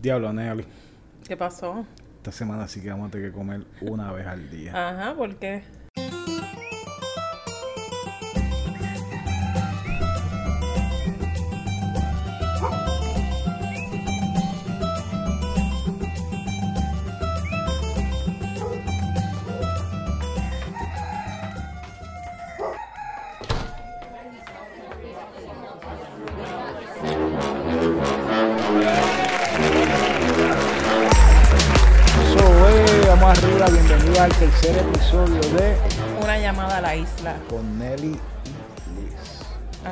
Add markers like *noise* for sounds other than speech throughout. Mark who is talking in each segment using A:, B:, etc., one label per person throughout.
A: Diablo, Nelly.
B: ¿Qué pasó?
A: Esta semana sí que vamos a tener que comer una vez al día.
B: Ajá, ¿por qué?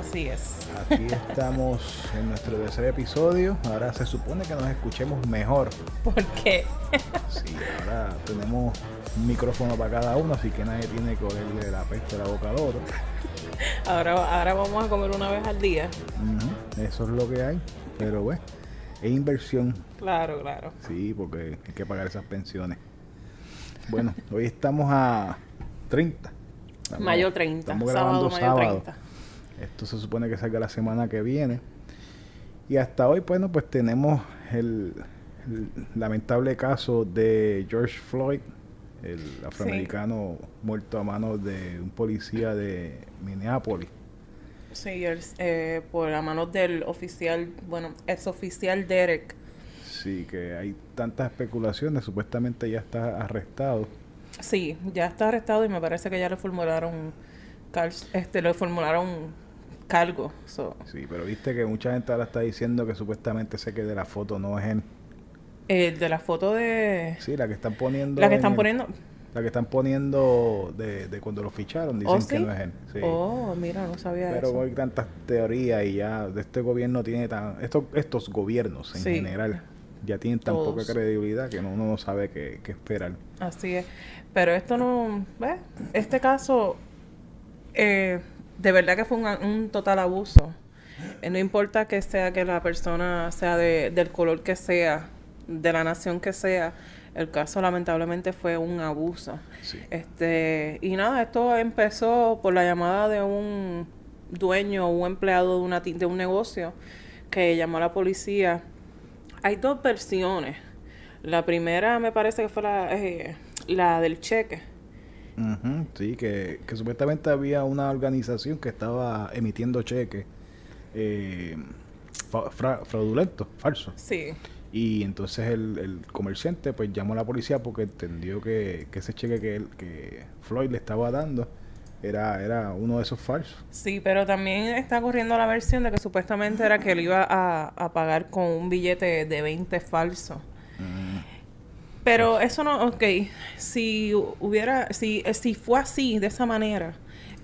B: Así es.
A: Aquí estamos en nuestro tercer episodio. Ahora se supone que nos escuchemos mejor.
B: ¿Por qué?
A: Sí, ahora tenemos un micrófono para cada uno, así que nadie tiene que olerle la peste a la boca al otro.
B: Ahora, ahora vamos a comer una vez al día.
A: Eso es lo que hay. Pero bueno, es inversión.
B: Claro, claro.
A: Sí, porque hay que pagar esas pensiones. Bueno, hoy estamos a 30. Estamos-
B: Mayo 30.
A: Estamos
B: Sábado,
A: grabando
B: mayo
A: sábado.
B: 30.
A: Esto se supone que salga la semana que viene. Y hasta hoy, bueno, pues tenemos el, el lamentable caso de George Floyd, el afroamericano muerto a manos de un policía de Minneapolis.
B: Sí, el- eh, por la mano del oficial, bueno, ex oficial Derek.
A: Sí, que hay tantas especulaciones, supuestamente ya está arrestado.
B: Sí, ya está arrestado y me parece que ya le formularon, este, le formularon cargo. So,
A: Sí, pero viste que mucha gente ahora está diciendo que supuestamente sé que de la foto no es él.
B: el de la foto de...
A: Sí, la que están poniendo.
B: La que están
A: el-
B: poniendo...
A: La que están poniendo de, de cuando lo ficharon, dicen
B: ¿Oh,
A: que no es él. Sí.
B: Oh, mira, no sabía
A: Pero
B: eso.
A: hay tantas teorías y ya de este gobierno tiene tan. Estos, estos gobiernos en
B: Sí.
A: general ya tienen tan
B: Todos.
A: poca credibilidad que no- uno no sabe qué, qué esperar.
B: Así es. Pero esto no, ¿ves? Este caso, eh, de verdad que fue un, un total abuso. Eh, no importa que sea que la persona sea de, del color que sea, de la nación que sea, el caso lamentablemente fue un abuso.
A: Sí.
B: Este, y nada, esto empezó por la llamada de un dueño o un empleado de, una, de un negocio que llamó a la policía. Hay dos versiones. La primera me parece que fue la, eh, la del cheque.
A: Ujú, sí, que, que supuestamente había una organización que estaba emitiendo cheques eh, fra- fraudulentos, falsos.
B: Sí,
A: Y entonces el, el comerciante pues llamó a la policía porque entendió que, que ese cheque que, él- que Floyd le estaba dando era, era uno de esos falsos.
B: sí, pero también está corriendo la versión de que supuestamente era que él iba a, a pagar con un billete de 20 falso. Pero eso no, ok, si hubiera, si, eh, si fue así, de esa manera,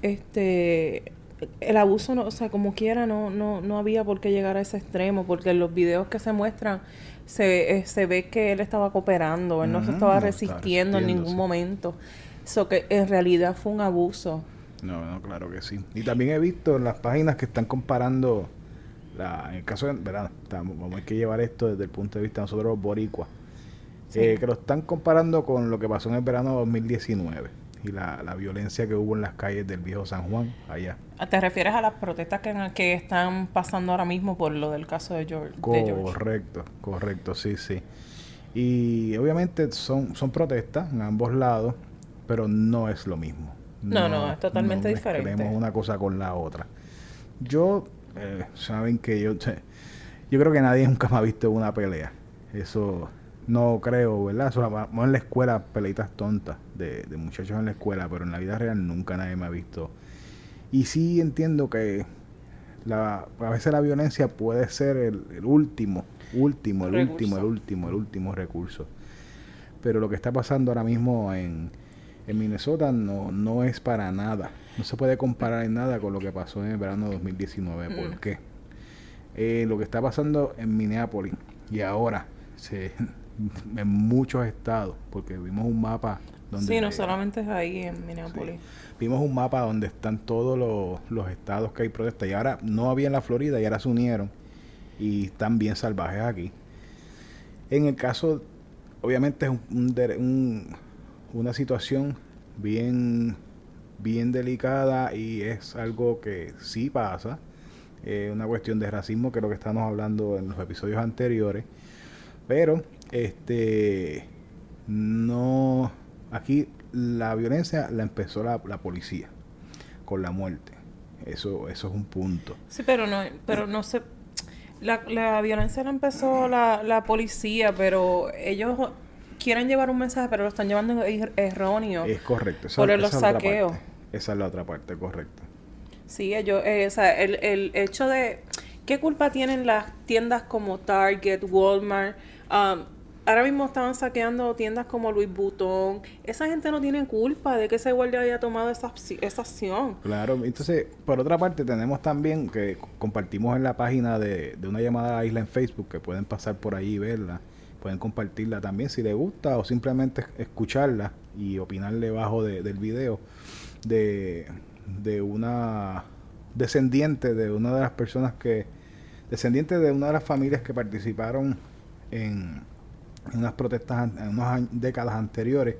B: este, el abuso, no, o sea, como quiera, no, no, no había por qué llegar a ese extremo, porque en los videos que se muestran, se, eh, se ve que él estaba cooperando, él no se estaba resistiendo en ningún momento. Eso que en realidad fue un abuso.
A: No, no, claro que sí. Y también he visto en las páginas que están comparando, la, en el caso de, ¿verdad? Estamos, vamos a que llevar esto desde el punto de vista de nosotros los boricuas,
B: Sí.
A: eh, que lo están comparando con lo que pasó en el verano de 2019 y la, la violencia que hubo en las calles del viejo San Juan, allá.
B: ¿Te refieres a las protestas que, que están pasando ahora mismo por lo del caso de George? de George?
A: Correcto, correcto, sí, sí. Y obviamente son, son protestas en ambos lados, pero no es lo mismo.
B: No, no, es totalmente diferente.
A: mezclemos una cosa con la otra. Yo, eh, saben que yo, *laughs* yo creo que nadie nunca me ha visto una pelea. Eso no creo, ¿verdad? Vamos en la escuela, peleitas tontas de, de muchachos en la escuela, pero en la vida real nunca nadie me ha visto. Y sí entiendo que la, a veces la violencia puede ser el, el último, último, el
B: Recurso.
A: último, el último, el último recurso. Pero lo que está pasando ahora mismo en, en Minnesota no, no es para nada. No se puede comparar en nada con lo que pasó en el verano de 2019. ¿Por qué? Eh, lo que está pasando en Minneapolis y ahora se, en muchos estados, porque vimos un mapa donde
B: Sí, no solamente es ahí en Minneapolis.
A: vimos un mapa donde están todos los, los estados que hay protestas y ahora no había en la Florida y ahora se unieron y están bien salvajes aquí. En el caso, obviamente es un- una situación bien, bien delicada y es algo que sí pasa. eh, una cuestión de racismo que es lo que estamos hablando en los episodios anteriores. Pero, este, no, aquí la violencia la empezó la, la policía con la muerte. Eso, eso es un punto.
B: Sí, pero no, pero no sé. La, la violencia la empezó la, la policía, pero ellos quieren llevar un mensaje, pero lo están llevando er- erróneo.
A: Es correcto. Esa,
B: Por
A: esa
B: los saqueos.
A: Esa es la otra parte, correcto.
B: Sí, ellos, eh, o sea, el, el hecho de... ¿Qué culpa tienen las tiendas como Target, Walmart? Um, ahora mismo estaban saqueando tiendas como Louis Vuitton. Esa gente no tiene culpa de que ese guardia haya tomado esa, esa acción.
A: Claro, entonces, por otra parte, tenemos también que compartimos en la página de, de una llamada a la isla en Facebook, que pueden pasar por ahí y verla, pueden compartirla también si les gusta o simplemente escucharla y opinar debajo de- del video de, de una descendiente de una de las personas que, descendiente de una de las familias que participaron en, en unas protestas en unas décadas anteriores,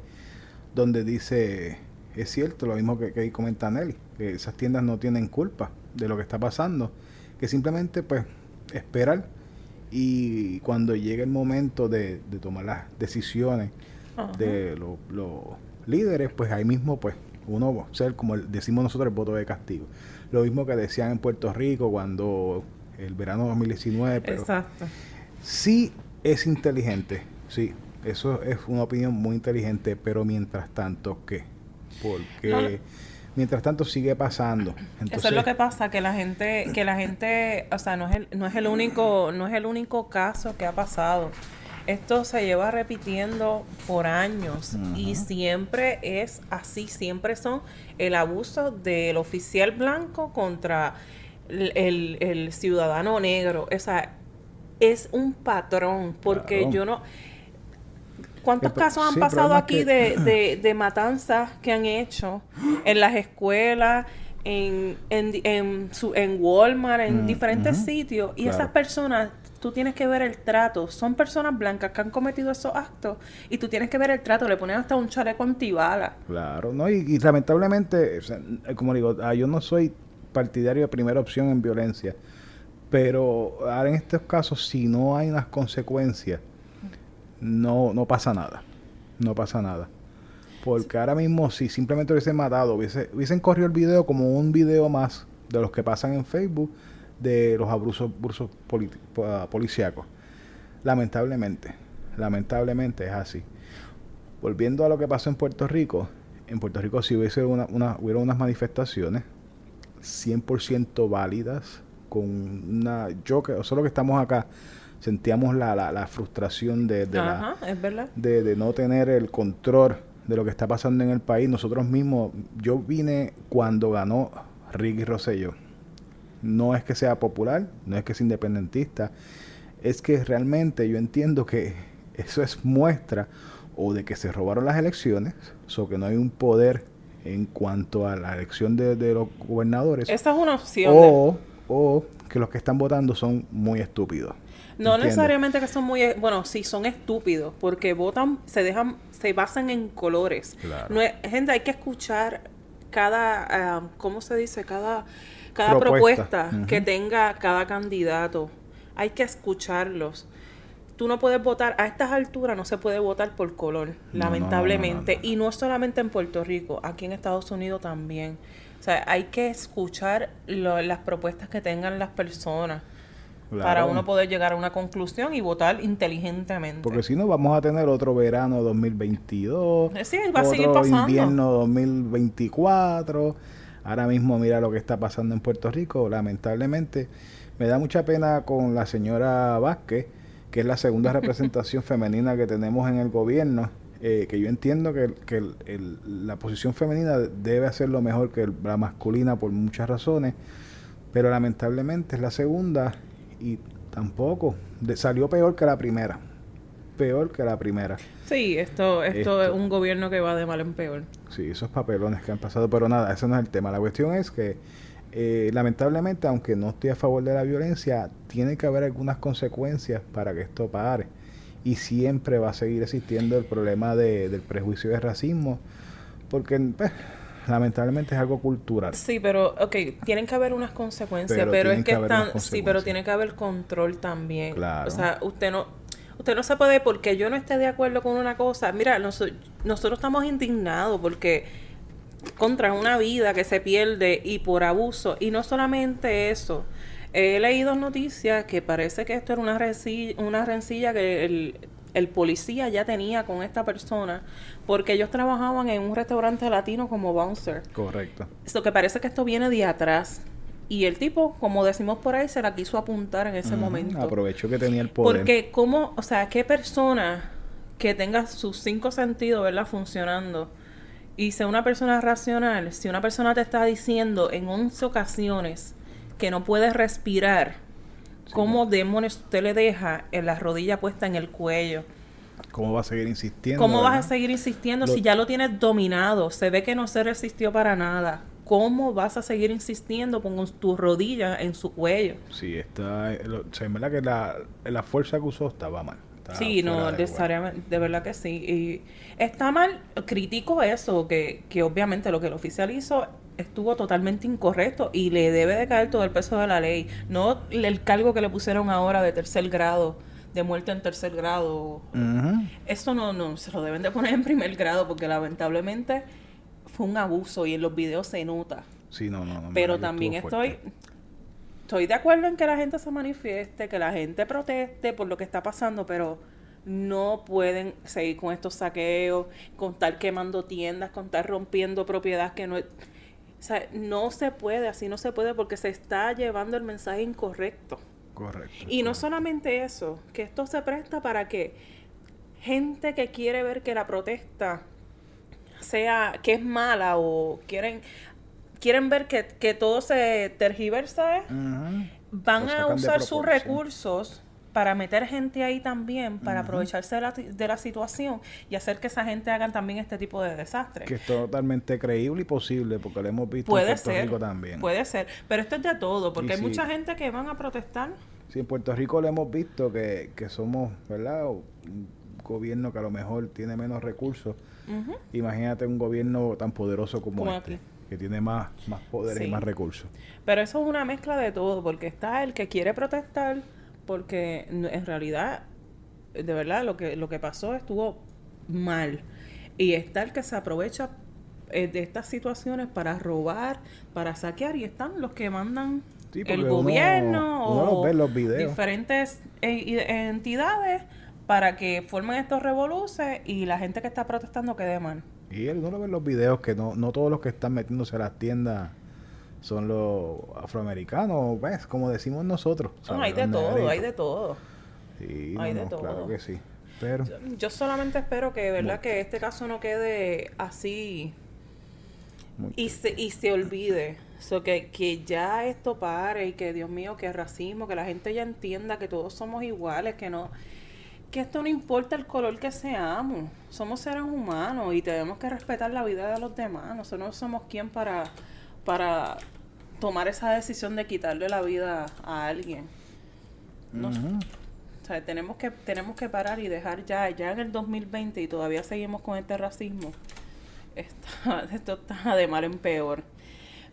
A: donde dice, es cierto, lo mismo que, que ahí comenta Nelly, que esas tiendas no tienen culpa de lo que está pasando, que simplemente pues esperar y cuando llegue el momento de, de tomar las decisiones
B: Ajá.
A: de lo- los líderes, pues ahí mismo pues uno ser como decimos nosotros el voto de castigo. Lo mismo que decían en Puerto Rico cuando el verano 2019, pero
B: Exacto.
A: sí es inteligente, sí, eso es una opinión muy inteligente, pero mientras tanto, ¿qué? Porque
B: No, no.
A: mientras tanto sigue pasando. Entonces,
B: Eso es lo que pasa, que la gente, que la gente, o sea, no es el, no es el único, no es el único caso que ha pasado. Esto se lleva repitiendo por años y siempre es así, siempre son el abuso del oficial blanco contra el, el- el ciudadano negro. O sea, es un patrón, porque
A: Claro.
B: yo no... ¿Cuántos
A: El
B: casos han
A: sí,
B: pasado aquí
A: que-
B: de, *clears throat* de, de matanzas que han hecho en las escuelas, en, en, en, su, en Walmart, en
A: Mm,
B: diferentes sitios? Y
A: Claro.
B: esas personas, tú tienes que ver el trato. Son personas blancas que han cometido esos actos y tú tienes que ver el trato. Le ponen hasta un chaleco antibala.
A: Claro, no, y, y lamentablemente, o sea, como digo, ah, yo no soy partidario de primera opción en violencia, pero ahora en estos casos, si no hay unas consecuencias, no, no pasa nada, no pasa nada. Porque ahora mismo, si simplemente hubiesen matado, hubiese, hubiesen corrido el video como un video más de los que pasan en Facebook de los abusos, abusos pa- policíacos. Lamentablemente, lamentablemente es así. Volviendo a lo que pasó en Puerto Rico, en Puerto Rico si hubiese una, una, hubiera unas manifestaciones 100% válidas, con una... Yo que solo que estamos acá, sentíamos la, la, la frustración de, de la,
B: Ajá,
A: de, de no tener el control de lo que está pasando en el país. Nosotros mismos, yo vine cuando ganó Ricky Rosselló. No es que sea popular, no es que sea independentista, es que realmente yo entiendo que eso es muestra o de que se robaron las elecciones, o que no hay un poder en cuanto a la elección de, de los gobernadores,
B: Esa es una opción. de-
A: o, o que los que están votando son muy estúpidos.
B: No
A: ¿Entiendes?
B: necesariamente que son muy, eh, bueno, sí son estúpidos, porque votan, se dejan, se basan en colores.
A: Claro.
B: No es- gente, hay que escuchar cada, ¿cómo se dice? Cada, cada
A: Propuesta.
B: propuesta, que tenga cada candidato. Hay que escucharlos. Tú no puedes votar, a estas alturas no se puede votar por color,
A: no,
B: lamentablemente.
A: no, no.
B: Y no solamente en Puerto Rico, aquí en Estados Unidos también. O sea, hay que escuchar lo- las propuestas que tengan las personas para uno poder llegar a una conclusión y votar inteligentemente.
A: Porque si no, vamos a tener otro verano 2022.
B: Eh, sí, va a seguir
A: otro
B: pasando.
A: invierno 2024. Ahora mismo mira lo que está pasando en Puerto Rico. Lamentablemente, me da mucha pena con la señora Vázquez, que es la segunda *laughs* representación femenina que tenemos en el gobierno. eh, que yo entiendo que, que el- el- la posición femenina debe hacerlo mejor que el- la masculina por muchas razones. Pero lamentablemente es la segunda y tampoco. de- salió peor que la primera. Peor que la primera.
B: Sí, esto, esto,
A: Esto.
B: es un gobierno que va de mal en peor.
A: Sí, esos papelones que han pasado, pero nada, ese no es el tema. La cuestión es que, eh, lamentablemente, aunque no estoy a favor de la violencia, tiene que haber algunas consecuencias para que esto pare. Y siempre va a seguir existiendo el problema de- del prejuicio y del racismo, porque pues, lamentablemente es algo cultural.
B: Sí, pero, ok, tienen que haber unas consecuencias,
A: Pero
B: es
A: que
B: están, sí, pero tiene que haber control también.
A: Claro.
B: O sea, usted no, Usted no se puede, porque yo no esté de acuerdo con una cosa. Mira, nosotros estamos indignados porque contra una vida que se pierde y por abuso. Y no solamente eso. He leído noticias que parece que esto era una rencilla, una rencilla que el, el policía ya tenía con esta persona porque ellos trabajaban en un restaurante latino como bouncer.
A: Correcto.
B: Eso que parece que esto viene de atrás. Y el tipo, como decimos por ahí, se la quiso apuntar en ese momento.
A: Aprovechó que tenía el poder.
B: Porque, ¿cómo, o sea, qué persona que tenga sus cinco sentidos, ¿verdad?, funcionando y sea una persona racional, si una persona te está diciendo en 11 ocasiones que no puedes respirar, ¿cómo demonios usted le deja en la rodilla puesta en el cuello?
A: ¿Cómo va a seguir insistiendo?
B: ¿Cómo vas a seguir insistiendo si ya lo tienes dominado? Se ve que no se resistió para nada. ¿Cómo vas a seguir insistiendo con tu rodilla en su cuello?
A: Sí, está. Se me que la, la fuerza que usó estaba mal.
B: sí, no, necesariamente, de verdad que sí. Y está mal, critico eso, que, que obviamente lo que el oficial hizo estuvo totalmente incorrecto y le debe de caer todo el peso de la ley. No el cargo que le pusieron ahora de tercer grado de muerte en tercer grado. Eso no, no, se lo deben de poner en primer grado porque lamentablemente fue un abuso y en los videos se nota.
A: Sí, no, no,
B: Pero también estoy, estoy de acuerdo en que la gente se manifieste, que la gente proteste por lo que está pasando, pero no pueden seguir con estos saqueos, con estar quemando tiendas, con estar rompiendo propiedades que no... O sea, no se puede, así no se puede porque se está llevando el mensaje incorrecto.
A: Correcto.
B: Y no solamente eso, que esto se presta para que gente que quiere ver que la protesta sea, que es mala o quieren, quieren ver que, todo se tergiversa, van a usar sus recursos para meter gente ahí también, para aprovecharse de la, de la, situación y hacer que esa gente hagan también este tipo de desastres.
A: Que es totalmente creíble y posible, porque lo hemos visto en Puerto Rico también.
B: Puede ser, pero esto es de todo, porque hay mucha gente que van a protestar.
A: Sí, en Puerto Rico lo hemos visto que, que somos, ¿verdad? Un gobierno que a lo mejor tiene menos recursos. Imagínate un gobierno tan poderoso como, este. que tiene más, más poder y más recursos.
B: Pero eso es una mezcla de todo, porque está el que quiere protestar, porque en realidad, de verdad, lo que, lo que pasó estuvo mal. Y está el que se aprovecha eh, de estas situaciones para robar, para saquear, y están los que mandan el gobierno o diferentes eh, entidades para que formen estos revoluces y la gente que está protestando quede mal.
A: Y él no lo ve en los videos que no, no todos los que están metiéndose a las tiendas son los afroamericanos, ¿ves? Como decimos nosotros.
B: hay de todo, hay de todo.
A: Sí, hay de todo. Claro que sí. Pero,
B: yo, solamente espero que, ¿verdad? Que este caso no quede así y se, y se olvide. So que, que ya esto pare y que, Dios mío, que racismo, que la gente ya entienda que todos somos iguales, que no que esto no importa el color que seamos, somos seres humanos y tenemos que respetar la vida de los demás, nosotros no somos quien para, para tomar esa decisión de quitarle la vida a alguien. o sea, tenemos que, tenemos que parar y dejar ya, ya en el 2020 y todavía seguimos con este racismo. *laughs* esto está de mal en peor.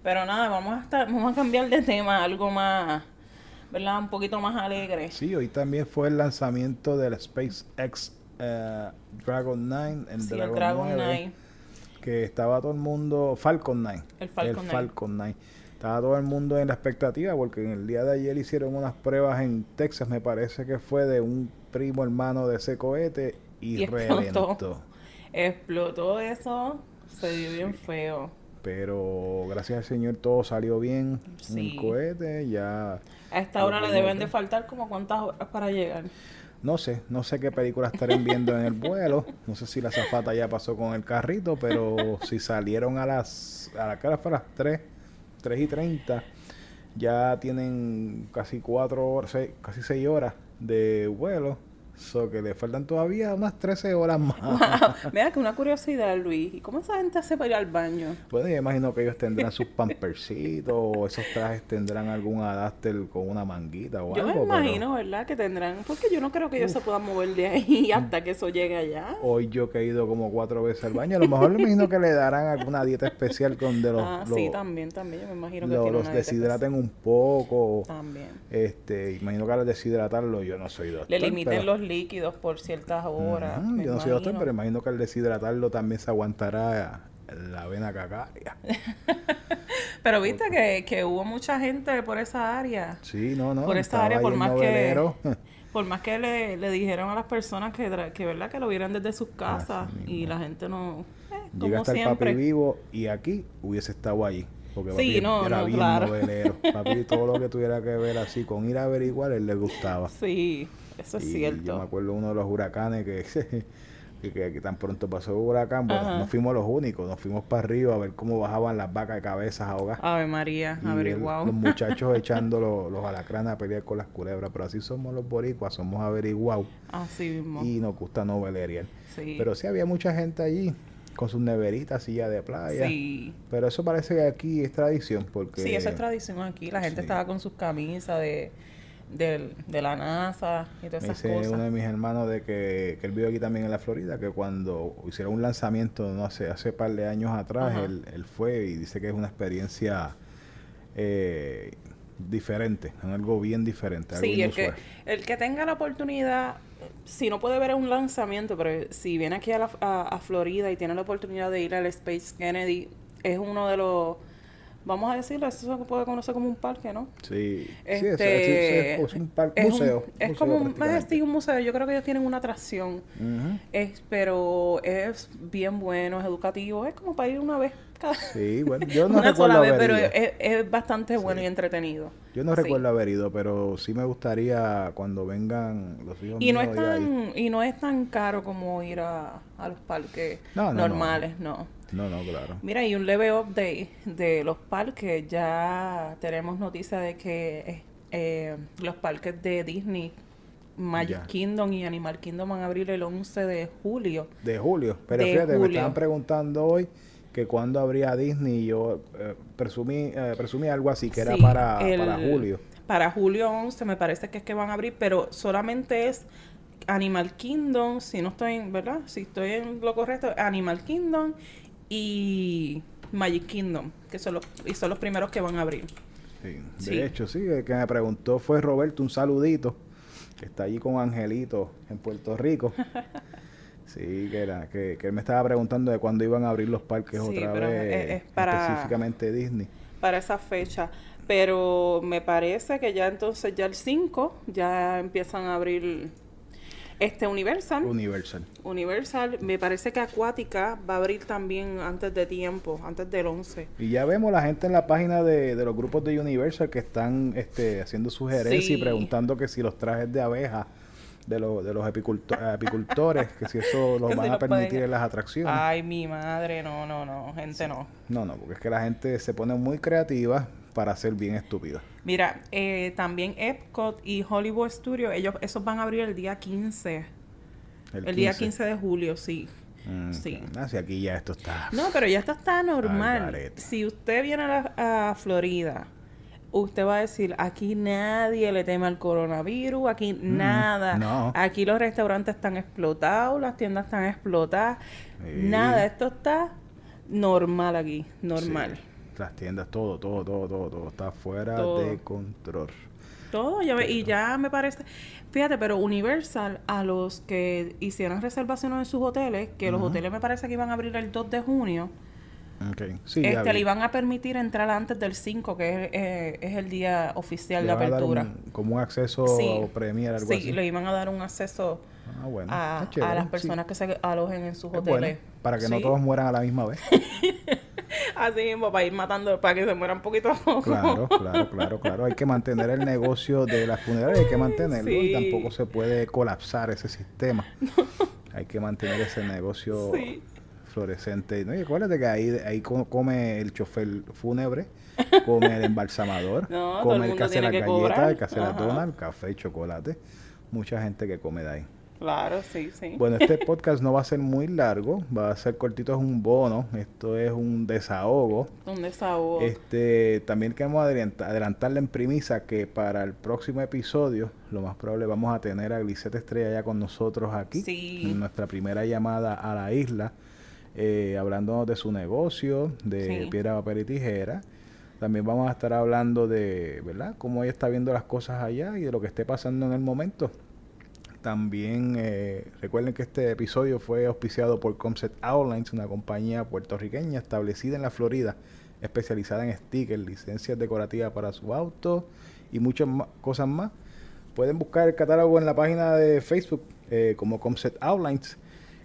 B: Pero nada, vamos a, estar, vamos a cambiar de tema, algo más, ¿verdad? Un poquito más alegre.
A: Sí, hoy también fue el lanzamiento del SpaceX eh, Dragon 9, el Dragon, 9, que estaba todo el mundo, Falcon 9.
B: El Falcon,
A: el Falcon 9 estaba todo el mundo en la expectativa porque en el día de ayer hicieron unas pruebas en Texas, me parece que fue de un primo hermano de ese cohete y, reventó.
B: Explotó eso, se dio bien feo.
A: Pero gracias al Señor todo salió bien. Un cohete ya.
B: A esta hora le deben de faltar como cuántas horas para llegar.
A: No sé, no sé qué película estarán viendo en el vuelo. No sé si la zafata ya pasó con el carrito, pero si salieron a las a la cara fue a las 3 3 y 30, ya tienen casi 4 horas, casi 6 horas de vuelo So que le faltan todavía unas 13 horas más.
B: Mira que una curiosidad, Luis. ¿Y cómo esa gente hace para ir al baño?
A: Pues yo imagino que ellos tendrán sus pampercitos o esos trajes tendrán algún adapter con una manguita o
B: algo. Yo me imagino, ¿verdad? Que tendrán. Porque yo no creo que ellos se puedan mover de ahí *laughs* hasta que eso llegue allá.
A: Hoy yo que he ido como cuatro veces al baño, a lo mejor me imagino que le darán alguna dieta especial donde los.
B: Ah, sí, también, también. Yo me imagino que
A: los deshidraten un poco. También. Este, imagino que al deshidratarlo yo no soy doctor.
B: Le limiten los líquidos por ciertas horas.
A: Yo no soy doctor, pero imagino que al deshidratarlo también se aguantará la vena cacaria. *laughs*
B: Pero viste que, que hubo mucha gente por esa área.
A: Sí, no, no.
B: Por esa área,
A: ahí
B: por más que-. *laughs* Por más que le, le dijeron a las personas que, verdad que lo vieran desde sus casas y la gente no, eh,
A: Llega hasta el papi vivo y aquí hubiese estado allí. Porque
B: Sí,
A: papi
B: no,
A: era
B: no,
A: bien
B: claro.
A: novelero. Papi todo lo que *laughs* tuviera que ver así con ir a averiguar, él le gustaba.
B: Sí, eso es cierto.
A: Yo me acuerdo uno de los huracanes que, *laughs* que, que- que tan pronto pasó el huracán, bueno,
B: Ajá.
A: no fuimos los únicos, nos fuimos para arriba a ver cómo bajaban las vacas de cabezas ahogadas.
B: Ave María,
A: Y el-
B: averiguado.
A: los *laughs* muchachos echando los, los alacranes a pelear con las culebras, pero así somos los boricuas, somos averiguados
B: Así mismo.
A: y nos gusta noveleriar.
B: sí.
A: Pero sí había mucha gente allí con sus neveritas, silla de playa.
B: sí.
A: Pero eso parece que aquí es tradición porque...
B: Sí, eso es tradición aquí. La gente
A: Sí.
B: estaba con sus camisas de, del- de la NASA y todas
A: Me
B: esas
A: dice
B: cosas.
A: uno de mis hermanos de que, que él vive aquí también en la Florida, que cuando hicieron un lanzamiento, no sé, hace par de años atrás,
B: Ajá.
A: él, él fue y dice que es una experiencia eh, diferente, algo bien diferente. algo
B: Sí, el que, el que tenga la oportunidad, si no puede ver un lanzamiento, pero si viene aquí a, la- a, a Florida y tiene la oportunidad de ir al Space Kennedy, es uno de los, vamos a decirlo, eso se puede conocer como un parque, ¿no?
A: Sí, sí, es-
B: Este,
A: es, es- es un par-
B: es un-
A: museo.
B: es
A: museo
B: como un, es sí, un museo. Yo creo que ellos tienen una atracción. Es, pero es bien bueno, es educativo. Es como para ir una vez cada
A: Sí, bueno, yo *laughs* no
B: una
A: recuerdo
B: sola vez,
A: haber
B: pero
A: ido.
B: es, es bastante bueno
A: Sí.
B: y entretenido.
A: Yo no
B: Sí.
A: recuerdo haber ido, pero sí me gustaría cuando vengan los hijos
B: Y no
A: míos
B: es
A: ir ahí.
B: tan y no es tan caro como ir a, a los parques
A: No, no, no.
B: normales, no.
A: No, no, claro.
B: Mira, y un leve update de los parques. Ya tenemos noticia de que eh, los parques de Disney, Magic
A: Ya.
B: Kingdom y Animal Kingdom van a abrir el 11 de julio.
A: De julio. Pero
B: De
A: fíjate, me estaban preguntando hoy que cuándo habría Disney yo eh, presumí, eh, presumí algo así, que era para,
B: el-
A: para julio.
B: Para julio 11 me parece que es que van a abrir, pero solamente es Animal Kingdom, si no estoy, en- ¿verdad? Si estoy en lo correcto, Animal Kingdom y Magic Kingdom, que son los, y son los primeros que van a abrir.
A: Sí. De hecho, sí, el que me preguntó fue Roberto, un saludito, que está allí con Angelito en Puerto Rico. *laughs* Sí, que era, que, que él me estaba preguntando de cuándo iban a abrir los parques
B: Sí,
A: otra
B: pero
A: vez,
B: es- es para-
A: específicamente Disney.
B: para esa fecha. Pero me parece que ya entonces, ya el 5, ya empiezan a abrir este Universal.
A: Universal.
B: Universal, me parece que Acuática va a abrir también antes de tiempo, antes del 11.
A: Y ya vemos la gente en la página de, de los grupos de Universal que están este, haciendo sugerencias y preguntando que si los trajes de abeja de, los de los apiculto- apicultores, que si eso *laughs* los
B: si
A: van a permitir
B: pueden-
A: en las atracciones.
B: Ay, mi madre, no, no, no, gente no.
A: No, no, porque es que la gente se pone muy creativa para ser bien estúpida.
B: Mira, eh, también Epcot y Hollywood Studios, ellos, esos van a abrir el día 15. El, día 15 de julio, sí.
A: Mm,
B: sí.
A: ah, sí, aquí ya esto está.
B: No, pero ya esto está normal. Si usted viene a, la- a Florida, usted va a decir, aquí nadie le teme al coronavirus, aquí nada.
A: Mm, no.
B: Aquí los restaurantes están explotados, las tiendas están explotadas.
A: Sí.
B: Nada, esto está normal aquí, normal.
A: Sí, las tiendas, todo, todo, todo, todo, todo está fuera
B: Todo.
A: de control.
B: Todo, ya ve- y ya me parece, fíjate, pero Universal, a los que hicieron reservaciones en sus hoteles, que los hoteles me parece que iban a abrir el 2 de junio,
A: Ok, sí,
B: este, le iban a permitir entrar antes del 5, que es, eh, es el día oficial
A: Le
B: de
A: van a dar
B: apertura.
A: un- como un acceso
B: Sí.
A: premier, algo
B: Sí,
A: así.
B: le iban a dar un acceso
A: Ah, bueno,
B: a, las
A: sí.
B: personas que se alojen en sus
A: Es bueno,
B: hoteles.
A: para que no
B: Sí.
A: todos mueran a la misma vez. *laughs* *laughs*
B: Así mismo, para ir matando, para que se mueran poquito a poco.
A: Claro, *laughs* claro, claro, claro. Hay que mantener el negocio de las funerarias, hay que mantenerlo y tampoco se puede colapsar ese sistema. Hay que mantener ese negocio
B: Sí.
A: fluorescente. ¿no? Y acuérdate que ahí, ahí co- come el chofer fúnebre, come el embalsamador, *laughs*
B: No, el
A: come el que hace las galletas, el que hace las donas, café y chocolate. Mucha gente que come de ahí.
B: Claro, sí, sí.
A: Bueno, este podcast no va a ser muy largo, va a ser cortito, es un bono, esto es un desahogo.
B: Un desahogo.
A: Este, también queremos adelanta- adelantarle en premisa que para el próximo episodio, lo más probable vamos a tener a Glisette Estrella ya con nosotros aquí,
B: Sí.
A: en nuestra primera llamada a la isla, eh, hablándonos de su negocio, de
B: Sí.
A: piedra, papel y tijera. También vamos a estar hablando de, ¿verdad? Cómo ella está viendo las cosas allá y de lo que esté pasando en el momento. También eh, recuerden que este episodio fue auspiciado por Concept Outlines, una compañía puertorriqueña establecida en la Florida, especializada en stickers, licencias decorativas para su auto y muchas cosas más. Pueden buscar el catálogo en la página de Facebook eh, como Concept Outlines.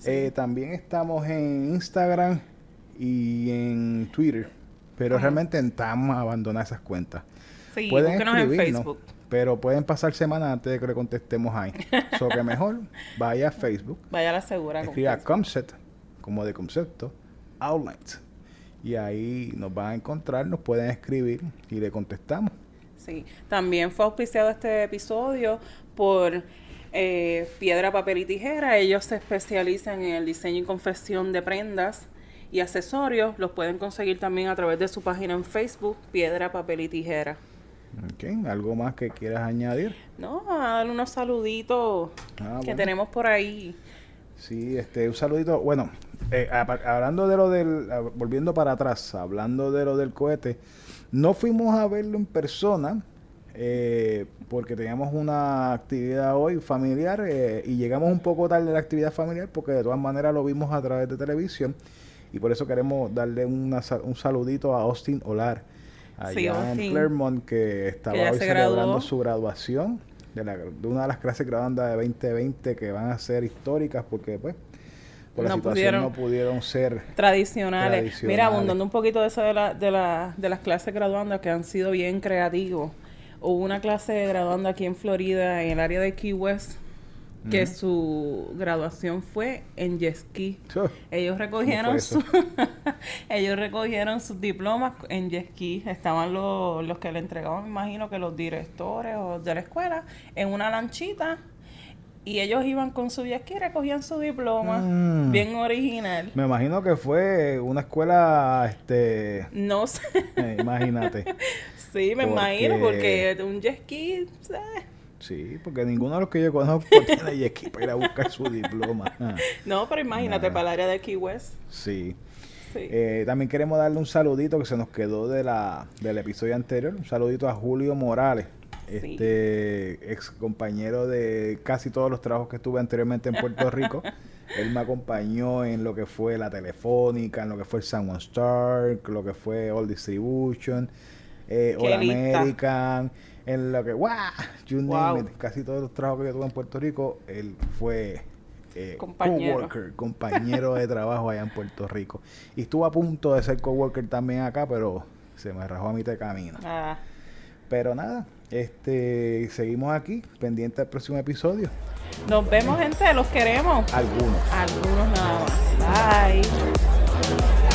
A: Eh, también estamos en Instagram y en Twitter, pero realmente intentamos abandonar esas cuentas.
B: Sí, pueden en Facebook.
A: Pero pueden pasar semanas antes de que le contestemos ahí. so que *laughs* mejor vaya a Facebook.
B: Vaya a la segura.
A: Escriba Concept, como de concepto, Outlines. Y ahí nos van a encontrar, nos pueden escribir y le contestamos.
B: Sí, también fue auspiciado este episodio por eh, Piedra, Papel y Tijera. Ellos se especializan en el diseño y confección de prendas y accesorios. Los pueden conseguir también a través de su página en Facebook, Piedra, Papel y Tijera.
A: ¿Algo más que quieras añadir?
B: No, a dar unos saluditos ah, que tenemos por ahí.
A: Sí, este, un saludito. Bueno, eh, hablando de lo del, volviendo para atrás, hablando de lo del cohete, no fuimos a verlo en persona eh, porque teníamos una actividad hoy familiar eh, y llegamos un poco tarde a la actividad familiar porque de todas maneras lo vimos a través de televisión y por eso queremos darle un saludito a Austin Olar allá en Claremont, que estaba hoy celebrando su graduación de, una de las clases graduandas de 2020 que van a ser históricas porque pues por la situación pudieron, no pudieron ser
B: tradicionales. Mira, abundando un poquito de eso de, la, de, la, de las clases graduandas que han sido bien creativos. Hubo una clase de graduanda aquí en Florida, en el área de Key West, que su graduación fue en Yeski. ellos recogieron su *laughs* ellos recogieron sus diplomas en Yeski. Estaban los, los que le entregaban, me imagino que los directores o de la escuela, en una lanchita. Y ellos iban con su Yeski y recogían su diploma. Mm. Bien original.
A: Me imagino que fue una escuela, este...
B: No sé.
A: Eh, imagínate. *laughs*
B: sí, me imagino, porque un Yeski... Eh,
A: Sí, porque ninguno de los que yo conozco *laughs* tiene jet para ir a buscar su diploma. *laughs*
B: No, pero imagínate, para el área de Key West.
A: Sí. Eh, también queremos darle un saludito que se nos quedó de la, del episodio anterior. Un saludito a Julio Morales, este ex compañero de casi todos los trabajos que estuve anteriormente en Puerto Rico. *laughs* Él me acompañó en lo que fue la Telefónica, en lo que fue el Someone Stark, lo que fue All Distribution, eh, All American en lo que, ¡guau! casi todos los trabajos que tuve en Puerto Rico, él fue eh, coworker, compañero de trabajo allá en Puerto Rico. Y estuvo a punto de ser coworker también acá, pero se me rajó a mitad de camino. Ah. Pero nada, este seguimos aquí, pendiente del próximo episodio.
B: Nos vemos, gente, los queremos.
A: Algunos.
B: Algunos nada más. Bye.